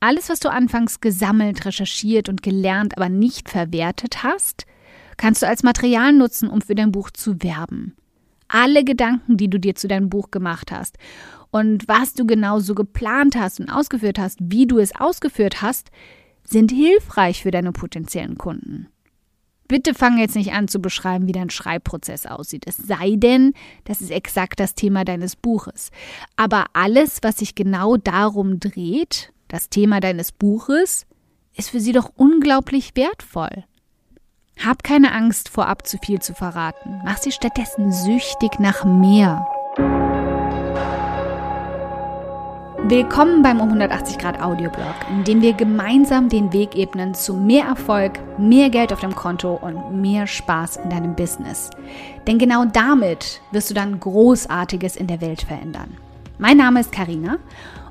Alles, was du anfangs gesammelt, recherchiert und gelernt, aber nicht verwertet hast, kannst du als Material nutzen, um für dein Buch zu werben. Alle Gedanken, die du dir zu deinem Buch gemacht hast und was du genau so geplant hast und ausgeführt hast, wie du es ausgeführt hast, sind hilfreich für deine potenziellen Kunden. Bitte fang jetzt nicht an zu beschreiben, wie dein Schreibprozess aussieht. Es sei denn, das ist exakt das Thema deines Buches. Aber alles, was sich genau darum dreht, das Thema deines Buches, ist für sie doch unglaublich wertvoll. Hab keine Angst, vorab zu viel zu verraten. Mach sie stattdessen süchtig nach mehr. Willkommen beim um 180 Grad Audioblog, in dem wir gemeinsam den Weg ebnen zu mehr Erfolg, mehr Geld auf dem Konto und mehr Spaß in deinem Business. Denn genau damit wirst du dann Großartiges in der Welt verändern. Mein Name ist Karina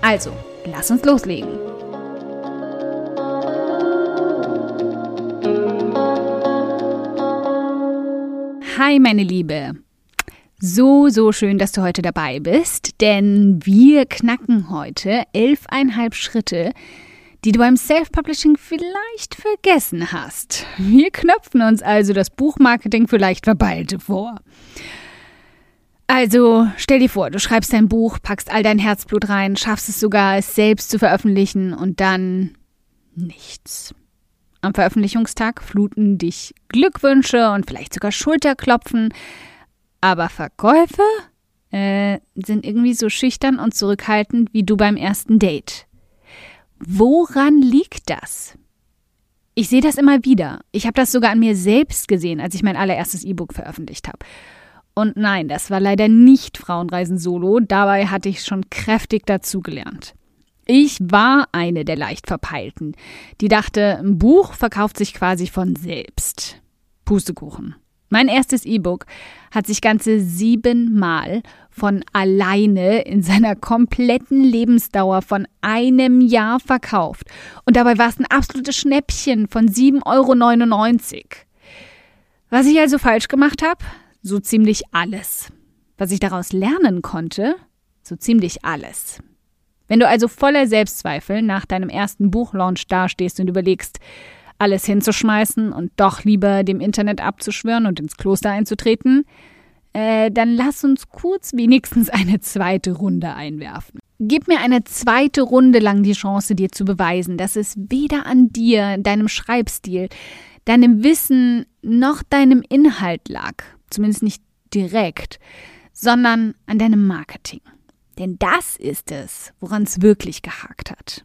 Also, lass uns loslegen. Hi, meine Liebe. So, so schön, dass du heute dabei bist, denn wir knacken heute elfeinhalb Schritte, die du beim Self-Publishing vielleicht vergessen hast. Wir knöpfen uns also das Buchmarketing für leicht Verballte vor. Also stell dir vor, du schreibst dein Buch, packst all dein Herzblut rein, schaffst es sogar, es selbst zu veröffentlichen und dann nichts. Am Veröffentlichungstag fluten dich Glückwünsche und vielleicht sogar Schulterklopfen. Aber Verkäufe äh, sind irgendwie so schüchtern und zurückhaltend wie du beim ersten Date. Woran liegt das? Ich sehe das immer wieder. Ich habe das sogar an mir selbst gesehen, als ich mein allererstes E-Book veröffentlicht habe. Und nein, das war leider nicht Frauenreisen Solo. Dabei hatte ich schon kräftig dazugelernt. Ich war eine der leicht verpeilten, die dachte, ein Buch verkauft sich quasi von selbst. Pustekuchen. Mein erstes E-Book hat sich ganze siebenmal von alleine in seiner kompletten Lebensdauer von einem Jahr verkauft. Und dabei war es ein absolutes Schnäppchen von 7,99 Euro. Was ich also falsch gemacht habe? So ziemlich alles. Was ich daraus lernen konnte? So ziemlich alles. Wenn du also voller Selbstzweifel nach deinem ersten Buchlaunch dastehst und überlegst, alles hinzuschmeißen und doch lieber dem Internet abzuschwören und ins Kloster einzutreten, äh, dann lass uns kurz wenigstens eine zweite Runde einwerfen. Gib mir eine zweite Runde lang die Chance, dir zu beweisen, dass es weder an dir, deinem Schreibstil, deinem Wissen noch deinem Inhalt lag, zumindest nicht direkt, sondern an deinem Marketing. Denn das ist es, woran es wirklich gehakt hat.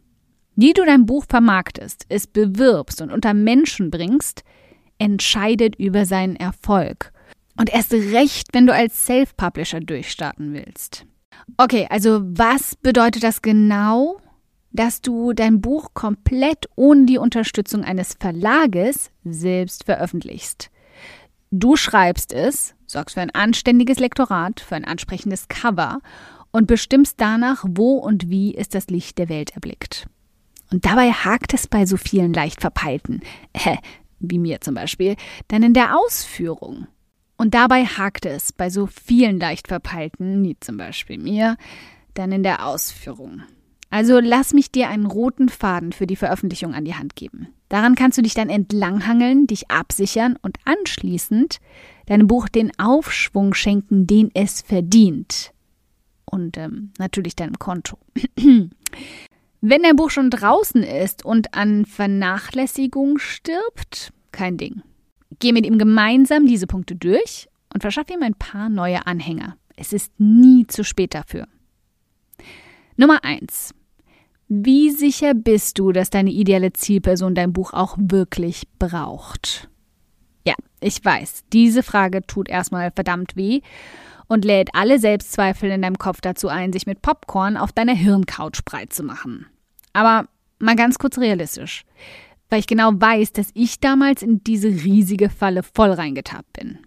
Wie du dein Buch vermarktest, es bewirbst und unter Menschen bringst, entscheidet über seinen Erfolg. Und erst recht, wenn du als Self-Publisher durchstarten willst. Okay, also was bedeutet das genau, dass du dein Buch komplett ohne die Unterstützung eines Verlages selbst veröffentlichst? Du schreibst es, sorgst für ein anständiges Lektorat, für ein ansprechendes Cover und bestimmst danach, wo und wie es das Licht der Welt erblickt. Und dabei hakt es bei so vielen leicht verpeilten, wie mir zum Beispiel, dann in der Ausführung. Und dabei hakt es bei so vielen leicht verpeilten, wie zum Beispiel mir, dann in der Ausführung. Also lass mich dir einen roten Faden für die Veröffentlichung an die Hand geben. Daran kannst du dich dann entlanghangeln, dich absichern und anschließend deinem Buch den Aufschwung schenken, den es verdient und ähm, natürlich deinem Konto. Wenn dein Buch schon draußen ist und an Vernachlässigung stirbt, kein Ding. Geh mit ihm gemeinsam diese Punkte durch und verschaff ihm ein paar neue Anhänger. Es ist nie zu spät dafür. Nummer 1. Wie sicher bist du, dass deine ideale Zielperson dein Buch auch wirklich braucht? Ja, ich weiß, diese Frage tut erstmal verdammt weh und lädt alle Selbstzweifel in deinem Kopf dazu ein, sich mit Popcorn auf deiner Hirncouch breit zu machen. Aber mal ganz kurz realistisch, weil ich genau weiß, dass ich damals in diese riesige Falle voll reingetappt bin.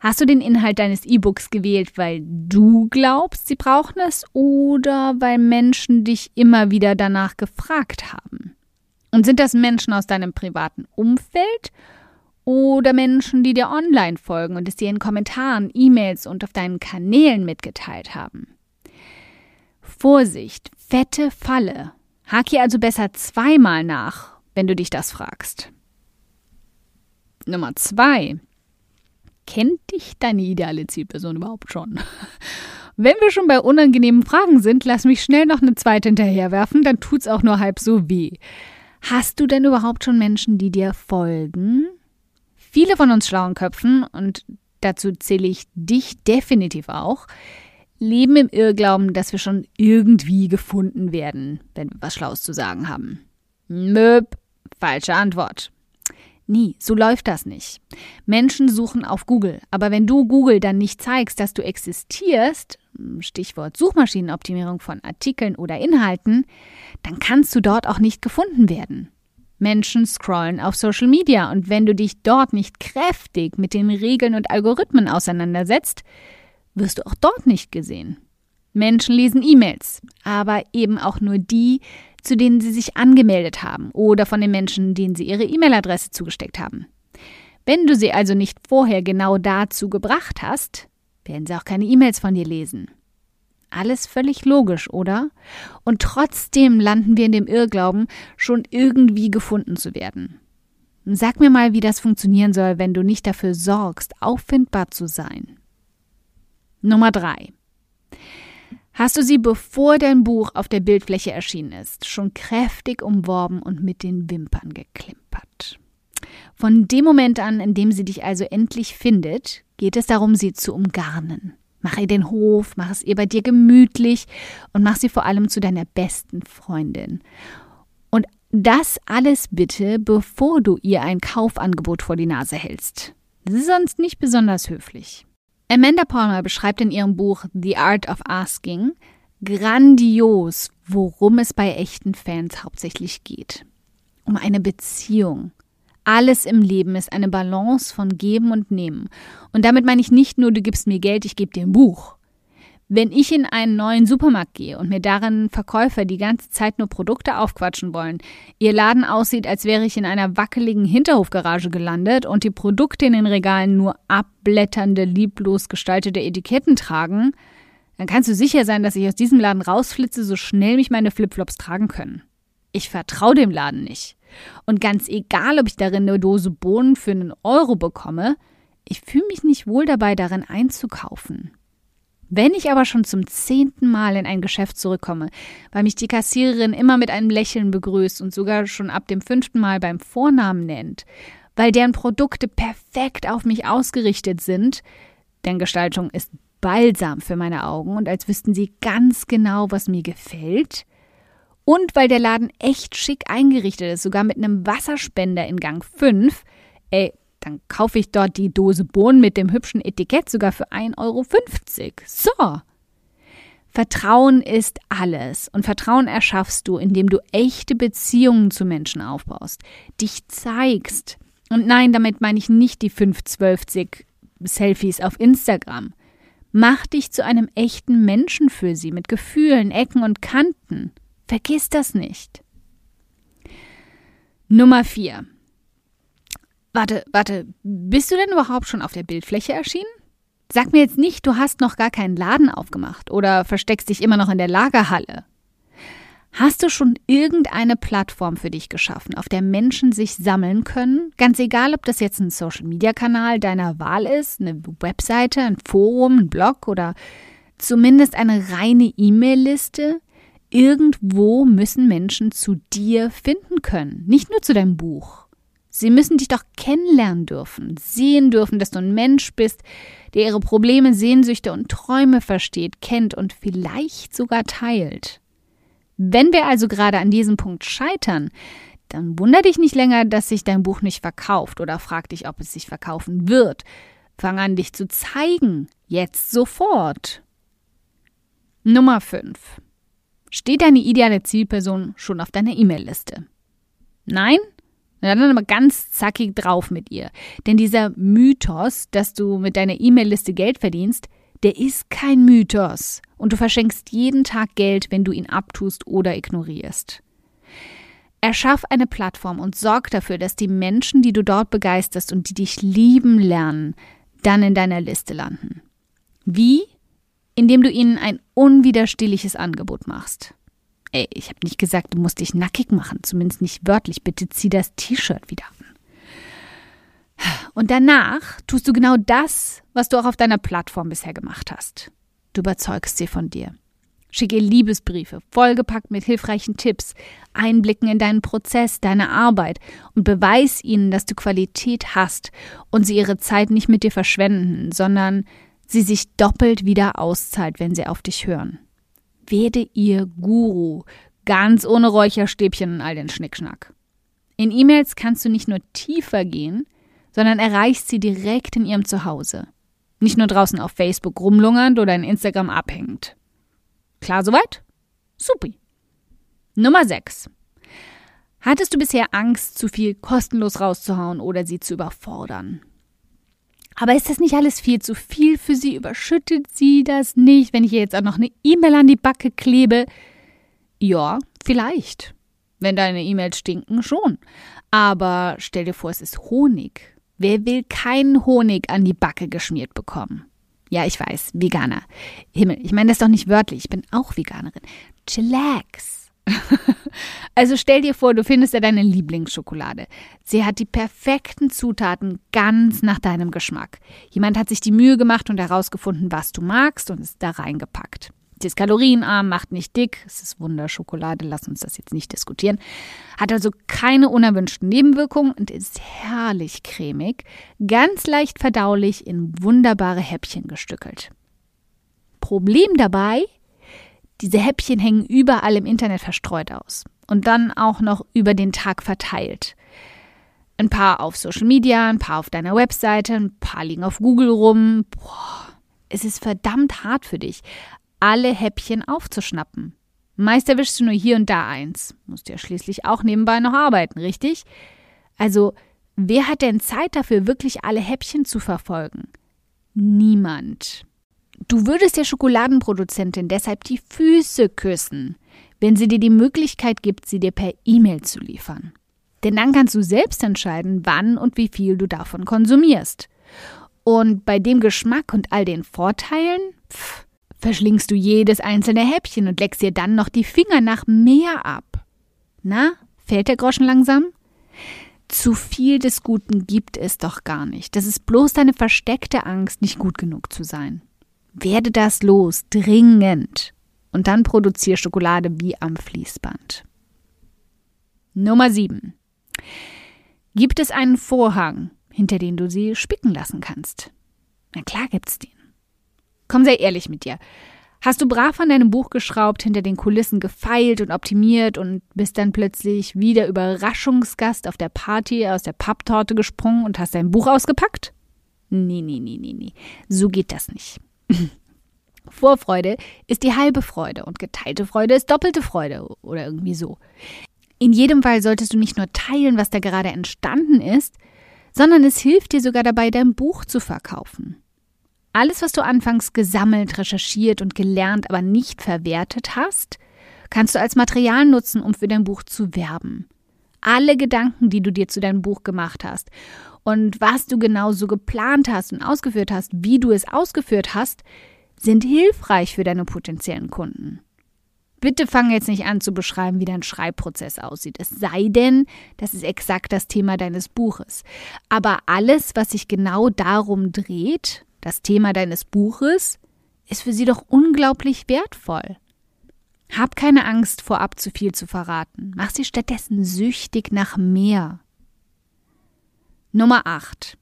Hast du den Inhalt deines E-Books gewählt, weil du glaubst, sie brauchen es oder weil Menschen dich immer wieder danach gefragt haben? Und sind das Menschen aus deinem privaten Umfeld oder Menschen, die dir online folgen und es dir in Kommentaren, E-Mails und auf deinen Kanälen mitgeteilt haben? Vorsicht, fette Falle. Hak hier also besser zweimal nach, wenn du dich das fragst. Nummer zwei. Kennt dich deine ideale Zielperson überhaupt schon? Wenn wir schon bei unangenehmen Fragen sind, lass mich schnell noch eine zweite hinterherwerfen, dann tut's auch nur halb so weh. Hast du denn überhaupt schon Menschen, die dir folgen? Viele von uns schlauen Köpfen, und dazu zähle ich dich definitiv auch, leben im Irrglauben, dass wir schon irgendwie gefunden werden, wenn wir was Schlaues zu sagen haben. Möb, falsche Antwort. Nie, so läuft das nicht. Menschen suchen auf Google, aber wenn du Google dann nicht zeigst, dass du existierst, Stichwort Suchmaschinenoptimierung von Artikeln oder Inhalten, dann kannst du dort auch nicht gefunden werden. Menschen scrollen auf Social Media und wenn du dich dort nicht kräftig mit den Regeln und Algorithmen auseinandersetzt, wirst du auch dort nicht gesehen. Menschen lesen E-Mails, aber eben auch nur die, zu denen sie sich angemeldet haben oder von den Menschen, denen sie ihre E-Mail-Adresse zugesteckt haben. Wenn du sie also nicht vorher genau dazu gebracht hast, werden sie auch keine E-Mails von dir lesen. Alles völlig logisch, oder? Und trotzdem landen wir in dem Irrglauben, schon irgendwie gefunden zu werden. Sag mir mal, wie das funktionieren soll, wenn du nicht dafür sorgst, auffindbar zu sein. Nummer drei. Hast du sie, bevor dein Buch auf der Bildfläche erschienen ist, schon kräftig umworben und mit den Wimpern geklimpert? Von dem Moment an, in dem sie dich also endlich findet, geht es darum, sie zu umgarnen. Mach ihr den Hof, mach es ihr bei dir gemütlich und mach sie vor allem zu deiner besten Freundin. Und das alles bitte, bevor du ihr ein Kaufangebot vor die Nase hältst. Das ist sonst nicht besonders höflich. Amanda Palmer beschreibt in ihrem Buch The Art of Asking grandios, worum es bei echten Fans hauptsächlich geht. Um eine Beziehung. Alles im Leben ist eine Balance von Geben und Nehmen. Und damit meine ich nicht nur, du gibst mir Geld, ich gebe dir ein Buch. Wenn ich in einen neuen Supermarkt gehe und mir darin Verkäufer die ganze Zeit nur Produkte aufquatschen wollen, ihr Laden aussieht, als wäre ich in einer wackeligen Hinterhofgarage gelandet und die Produkte in den Regalen nur abblätternde, lieblos gestaltete Etiketten tragen, dann kannst du sicher sein, dass ich aus diesem Laden rausflitze, so schnell mich meine Flipflops tragen können. Ich vertraue dem Laden nicht. Und ganz egal, ob ich darin eine Dose Bohnen für einen Euro bekomme, ich fühle mich nicht wohl dabei, darin einzukaufen. Wenn ich aber schon zum zehnten Mal in ein Geschäft zurückkomme, weil mich die Kassiererin immer mit einem Lächeln begrüßt und sogar schon ab dem fünften Mal beim Vornamen nennt, weil deren Produkte perfekt auf mich ausgerichtet sind, denn Gestaltung ist balsam für meine Augen und als wüssten sie ganz genau, was mir gefällt, und weil der Laden echt schick eingerichtet ist, sogar mit einem Wasserspender in Gang 5, ey, dann kaufe ich dort die Dose Bohnen mit dem hübschen Etikett sogar für 1,50 Euro. So. Vertrauen ist alles. Und Vertrauen erschaffst du, indem du echte Beziehungen zu Menschen aufbaust, dich zeigst. Und nein, damit meine ich nicht die 512 Selfies auf Instagram. Mach dich zu einem echten Menschen für sie, mit Gefühlen, Ecken und Kanten. Vergiss das nicht. Nummer 4. Warte, warte, bist du denn überhaupt schon auf der Bildfläche erschienen? Sag mir jetzt nicht, du hast noch gar keinen Laden aufgemacht oder versteckst dich immer noch in der Lagerhalle. Hast du schon irgendeine Plattform für dich geschaffen, auf der Menschen sich sammeln können? Ganz egal, ob das jetzt ein Social-Media-Kanal deiner Wahl ist, eine Webseite, ein Forum, ein Blog oder zumindest eine reine E-Mail-Liste. Irgendwo müssen Menschen zu dir finden können, nicht nur zu deinem Buch. Sie müssen dich doch kennenlernen dürfen, sehen dürfen, dass du ein Mensch bist, der ihre Probleme, Sehnsüchte und Träume versteht, kennt und vielleicht sogar teilt. Wenn wir also gerade an diesem Punkt scheitern, dann wunder dich nicht länger, dass sich dein Buch nicht verkauft oder frag dich, ob es sich verkaufen wird. Fang an, dich zu zeigen. Jetzt sofort. Nummer 5. Steht deine ideale Zielperson schon auf deiner E-Mail-Liste? Nein? Na dann aber ganz zackig drauf mit ihr. Denn dieser Mythos, dass du mit deiner E-Mail-Liste Geld verdienst, der ist kein Mythos. Und du verschenkst jeden Tag Geld, wenn du ihn abtust oder ignorierst. Erschaff eine Plattform und sorg dafür, dass die Menschen, die du dort begeisterst und die dich lieben lernen, dann in deiner Liste landen. Wie? Indem du ihnen ein unwiderstehliches Angebot machst. Ey, ich habe nicht gesagt, du musst dich nackig machen, zumindest nicht wörtlich. Bitte zieh das T-Shirt wieder an. Und danach tust du genau das, was du auch auf deiner Plattform bisher gemacht hast. Du überzeugst sie von dir. Schicke Liebesbriefe, vollgepackt mit hilfreichen Tipps, Einblicken in deinen Prozess, deine Arbeit und beweis ihnen, dass du Qualität hast und sie ihre Zeit nicht mit dir verschwenden, sondern sie sich doppelt wieder auszahlt, wenn sie auf dich hören. Werde ihr Guru, ganz ohne Räucherstäbchen und all den Schnickschnack. In E-Mails kannst du nicht nur tiefer gehen, sondern erreichst sie direkt in ihrem Zuhause. Nicht nur draußen auf Facebook rumlungernd oder in Instagram abhängend. Klar soweit? Supi. Nummer 6. Hattest du bisher Angst, zu viel kostenlos rauszuhauen oder sie zu überfordern? Aber ist das nicht alles viel zu viel für sie? Überschüttet sie das nicht, wenn ich ihr jetzt auch noch eine E-Mail an die Backe klebe? Ja, vielleicht. Wenn deine E-Mails stinken, schon. Aber stell dir vor, es ist Honig. Wer will keinen Honig an die Backe geschmiert bekommen? Ja, ich weiß, Veganer. Himmel, ich meine das doch nicht wörtlich, ich bin auch Veganerin. Chillax. also stell dir vor, du findest ja deine Lieblingsschokolade. Sie hat die perfekten Zutaten ganz nach deinem Geschmack. Jemand hat sich die Mühe gemacht und herausgefunden, was du magst und es da reingepackt. Sie ist kalorienarm, macht nicht dick. Es ist Wunderschokolade, lass uns das jetzt nicht diskutieren. Hat also keine unerwünschten Nebenwirkungen und ist herrlich cremig, ganz leicht verdaulich in wunderbare Häppchen gestückelt. Problem dabei, diese Häppchen hängen überall im Internet verstreut aus und dann auch noch über den Tag verteilt. Ein paar auf Social Media, ein paar auf deiner Webseite, ein paar liegen auf Google rum. Boah, es ist verdammt hart für dich alle Häppchen aufzuschnappen. Meist erwischst du nur hier und da eins. Musst ja schließlich auch nebenbei noch arbeiten, richtig? Also, wer hat denn Zeit dafür, wirklich alle Häppchen zu verfolgen? Niemand. Du würdest der Schokoladenproduzentin deshalb die Füße küssen, wenn sie dir die Möglichkeit gibt, sie dir per E-Mail zu liefern. Denn dann kannst du selbst entscheiden, wann und wie viel du davon konsumierst. Und bei dem Geschmack und all den Vorteilen, pff, verschlingst du jedes einzelne Häppchen und leckst dir dann noch die Finger nach mehr ab. Na, fällt der Groschen langsam? Zu viel des Guten gibt es doch gar nicht. Das ist bloß deine versteckte Angst, nicht gut genug zu sein. Werde das los, dringend. Und dann produziere Schokolade wie am Fließband. Nummer 7. Gibt es einen Vorhang, hinter den du sie spicken lassen kannst? Na klar gibt's den. Komm sehr ehrlich mit dir. Hast du brav an deinem Buch geschraubt, hinter den Kulissen gefeilt und optimiert und bist dann plötzlich wieder Überraschungsgast auf der Party aus der Papptorte gesprungen und hast dein Buch ausgepackt? Nee, nee, nee, nee, nee. So geht das nicht. Vorfreude ist die halbe Freude und geteilte Freude ist doppelte Freude oder irgendwie so. In jedem Fall solltest du nicht nur teilen, was da gerade entstanden ist, sondern es hilft dir sogar dabei, dein Buch zu verkaufen. Alles, was du anfangs gesammelt, recherchiert und gelernt, aber nicht verwertet hast, kannst du als Material nutzen, um für dein Buch zu werben. Alle Gedanken, die du dir zu deinem Buch gemacht hast und was du genau so geplant hast und ausgeführt hast, wie du es ausgeführt hast, sind hilfreich für deine potenziellen Kunden. Bitte fang jetzt nicht an zu beschreiben, wie dein Schreibprozess aussieht. Es sei denn, das ist exakt das Thema deines Buches. Aber alles, was sich genau darum dreht, das Thema deines Buches, ist für sie doch unglaublich wertvoll. Hab keine Angst, vorab zu viel zu verraten. Mach sie stattdessen süchtig nach mehr. Nummer 8.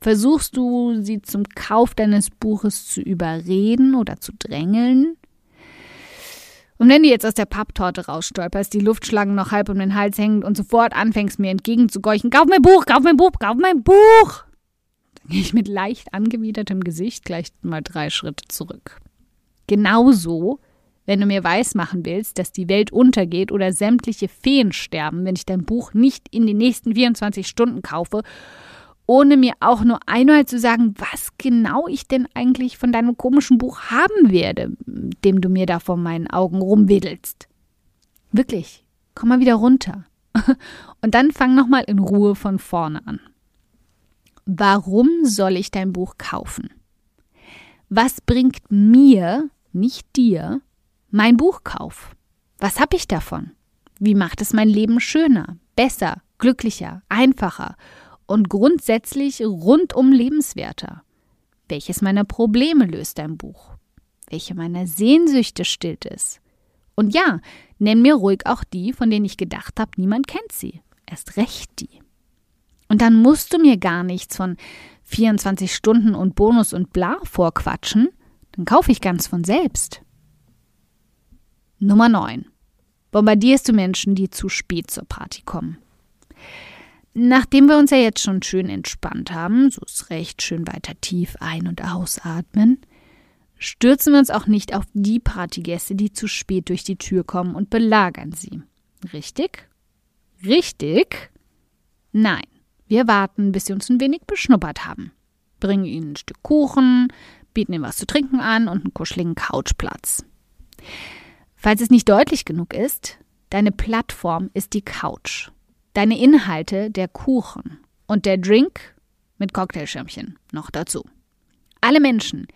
Versuchst du, sie zum Kauf deines Buches zu überreden oder zu drängeln? Und wenn du jetzt aus der Papptorte rausstolperst, die Luftschlangen noch halb um den Hals hängen und sofort anfängst, mir entgegenzugeuchen, kauf mein Buch, kauf mein Buch, kauf mein Buch, gehe ich mit leicht angewidertem Gesicht gleich mal drei Schritte zurück. Genauso, wenn du mir weismachen willst, dass die Welt untergeht oder sämtliche Feen sterben, wenn ich dein Buch nicht in den nächsten 24 Stunden kaufe, ohne mir auch nur einmal zu sagen, was genau ich denn eigentlich von deinem komischen Buch haben werde, dem du mir da vor meinen Augen rumwedelst. Wirklich, komm mal wieder runter. Und dann fang nochmal in Ruhe von vorne an. Warum soll ich dein Buch kaufen? Was bringt mir, nicht dir, mein Buchkauf? Was habe ich davon? Wie macht es mein Leben schöner, besser, glücklicher, einfacher und grundsätzlich rundum lebenswerter? Welches meiner Probleme löst dein Buch? Welche meiner Sehnsüchte stillt es? Und ja, nenn mir ruhig auch die, von denen ich gedacht habe, niemand kennt sie. Erst recht die. Und dann musst du mir gar nichts von 24 Stunden und Bonus und bla vorquatschen, dann kaufe ich ganz von selbst. Nummer 9. Bombardierst du Menschen, die zu spät zur Party kommen. Nachdem wir uns ja jetzt schon schön entspannt haben, so ist recht schön weiter tief ein- und ausatmen, stürzen wir uns auch nicht auf die Partygäste, die zu spät durch die Tür kommen und belagern sie. Richtig? Richtig? Nein. Wir warten, bis sie uns ein wenig beschnuppert haben. Bringen ihnen ein Stück Kuchen, bieten ihnen was zu trinken an und einen kuscheligen Couchplatz. Falls es nicht deutlich genug ist, deine Plattform ist die Couch. Deine Inhalte der Kuchen und der Drink mit Cocktailschirmchen noch dazu. Alle Menschen,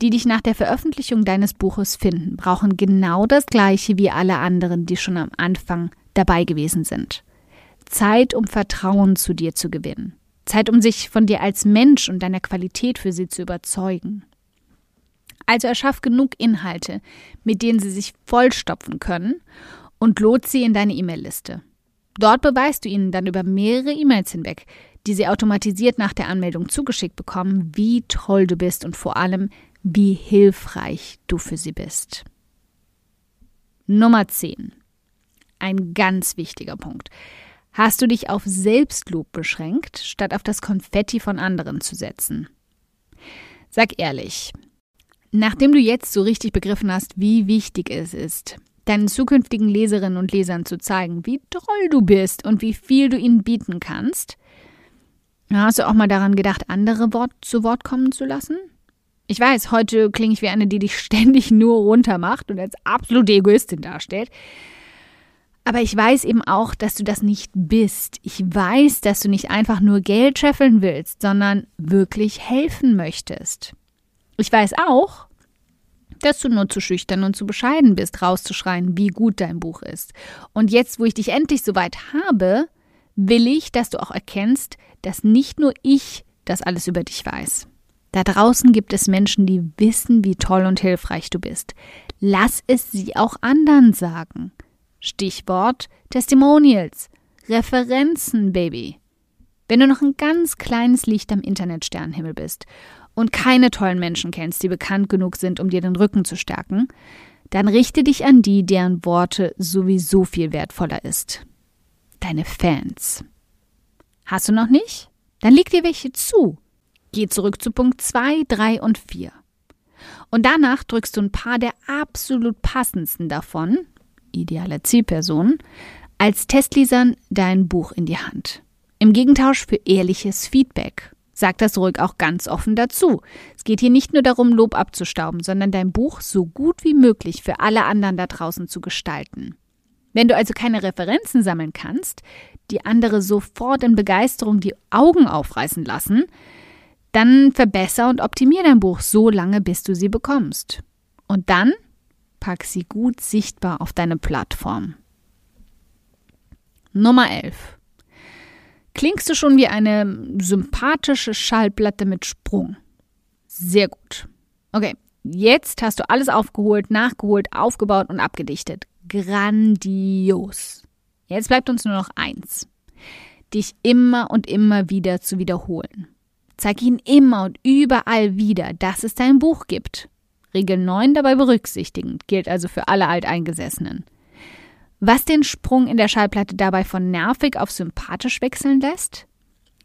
die dich nach der Veröffentlichung deines Buches finden, brauchen genau das gleiche wie alle anderen, die schon am Anfang dabei gewesen sind. Zeit, um Vertrauen zu dir zu gewinnen. Zeit, um sich von dir als Mensch und deiner Qualität für sie zu überzeugen. Also erschaff genug Inhalte, mit denen sie sich vollstopfen können und lot sie in deine E-Mail-Liste. Dort beweist du ihnen dann über mehrere E-Mails hinweg, die sie automatisiert nach der Anmeldung zugeschickt bekommen, wie toll du bist und vor allem, wie hilfreich du für sie bist. Nummer 10. Ein ganz wichtiger Punkt. Hast du dich auf Selbstlob beschränkt, statt auf das Konfetti von anderen zu setzen? Sag ehrlich, nachdem du jetzt so richtig begriffen hast, wie wichtig es ist, deinen zukünftigen Leserinnen und Lesern zu zeigen, wie toll du bist und wie viel du ihnen bieten kannst, hast du auch mal daran gedacht, andere Wort zu Wort kommen zu lassen? Ich weiß, heute klinge ich wie eine, die dich ständig nur runtermacht und als absolute Egoistin darstellt. Aber ich weiß eben auch, dass du das nicht bist. Ich weiß, dass du nicht einfach nur Geld scheffeln willst, sondern wirklich helfen möchtest. Ich weiß auch, dass du nur zu schüchtern und zu bescheiden bist, rauszuschreien, wie gut dein Buch ist. Und jetzt, wo ich dich endlich so weit habe, will ich, dass du auch erkennst, dass nicht nur ich das alles über dich weiß. Da draußen gibt es Menschen, die wissen, wie toll und hilfreich du bist. Lass es sie auch anderen sagen. Stichwort Testimonials, Referenzen, Baby. Wenn du noch ein ganz kleines Licht am Internetsternenhimmel bist und keine tollen Menschen kennst, die bekannt genug sind, um dir den Rücken zu stärken, dann richte dich an die, deren Worte sowieso viel wertvoller ist. Deine Fans. Hast du noch nicht? Dann leg dir welche zu. Geh zurück zu Punkt 2, 3 und 4. Und danach drückst du ein paar der absolut passendsten davon, idealer Zielperson, als Testlesern dein Buch in die Hand. Im Gegentausch für ehrliches Feedback. Sag das ruhig auch ganz offen dazu. Es geht hier nicht nur darum, Lob abzustauben, sondern dein Buch so gut wie möglich für alle anderen da draußen zu gestalten. Wenn du also keine Referenzen sammeln kannst, die andere sofort in Begeisterung die Augen aufreißen lassen, dann verbessere und optimiere dein Buch so lange, bis du sie bekommst. Und dann Pack sie gut sichtbar auf deine Plattform. Nummer 11. Klingst du schon wie eine sympathische Schallplatte mit Sprung? Sehr gut. Okay, jetzt hast du alles aufgeholt, nachgeholt, aufgebaut und abgedichtet. Grandios. Jetzt bleibt uns nur noch eins. Dich immer und immer wieder zu wiederholen. Zeig ihn immer und überall wieder, dass es dein Buch gibt. Regel 9 dabei berücksichtigend, gilt also für alle Alteingesessenen. Was den Sprung in der Schallplatte dabei von nervig auf sympathisch wechseln lässt?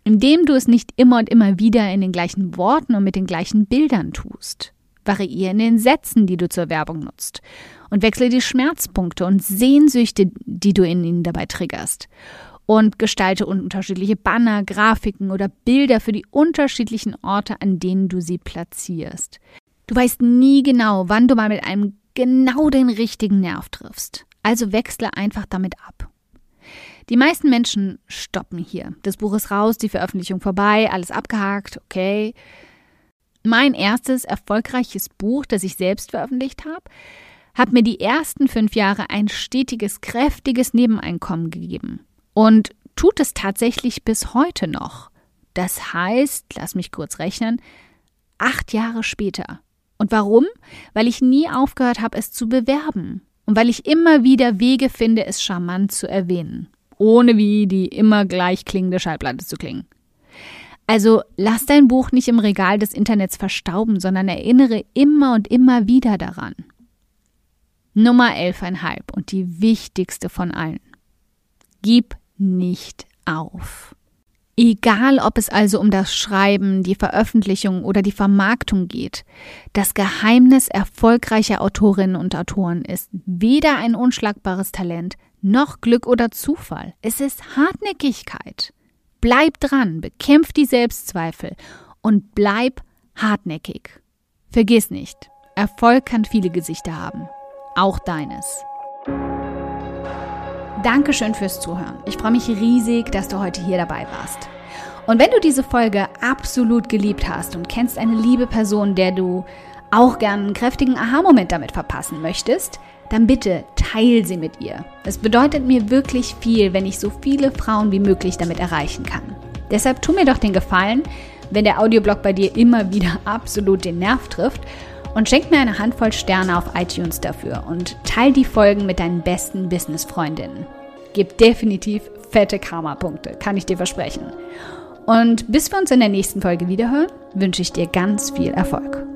Indem du es nicht immer und immer wieder in den gleichen Worten und mit den gleichen Bildern tust. Variiere in den Sätzen, die du zur Werbung nutzt. Und wechsle die Schmerzpunkte und Sehnsüchte, die du in ihnen dabei triggerst. Und gestalte unterschiedliche Banner, Grafiken oder Bilder für die unterschiedlichen Orte, an denen du sie platzierst. Du weißt nie genau, wann du mal mit einem genau den richtigen Nerv triffst. Also wechsle einfach damit ab. Die meisten Menschen stoppen hier. Das Buch ist raus, die Veröffentlichung vorbei, alles abgehakt, okay. Mein erstes erfolgreiches Buch, das ich selbst veröffentlicht habe, hat mir die ersten fünf Jahre ein stetiges, kräftiges Nebeneinkommen gegeben. Und tut es tatsächlich bis heute noch. Das heißt, lass mich kurz rechnen, acht Jahre später. Und warum? Weil ich nie aufgehört habe, es zu bewerben. Und weil ich immer wieder Wege finde, es charmant zu erwähnen. Ohne wie die immer gleich klingende Schallplatte zu klingen. Also lass dein Buch nicht im Regal des Internets verstauben, sondern erinnere immer und immer wieder daran. Nummer 11,5 und die wichtigste von allen. Gib nicht auf. Egal, ob es also um das Schreiben, die Veröffentlichung oder die Vermarktung geht, das Geheimnis erfolgreicher Autorinnen und Autoren ist weder ein unschlagbares Talent noch Glück oder Zufall. Es ist Hartnäckigkeit. Bleib dran, bekämpf die Selbstzweifel und bleib hartnäckig. Vergiss nicht, Erfolg kann viele Gesichter haben, auch deines. Dankeschön fürs Zuhören. Ich freue mich riesig, dass du heute hier dabei warst. Und wenn du diese Folge absolut geliebt hast und kennst eine liebe Person, der du auch gern einen kräftigen Aha-Moment damit verpassen möchtest, dann bitte teil sie mit ihr. Es bedeutet mir wirklich viel, wenn ich so viele Frauen wie möglich damit erreichen kann. Deshalb tu mir doch den Gefallen, wenn der Audioblog bei dir immer wieder absolut den Nerv trifft und schenk mir eine Handvoll Sterne auf iTunes dafür und teil die Folgen mit deinen besten Business-Freundinnen. Gib definitiv fette Karma-Punkte, kann ich dir versprechen. Und bis wir uns in der nächsten Folge wiederhören, wünsche ich dir ganz viel Erfolg.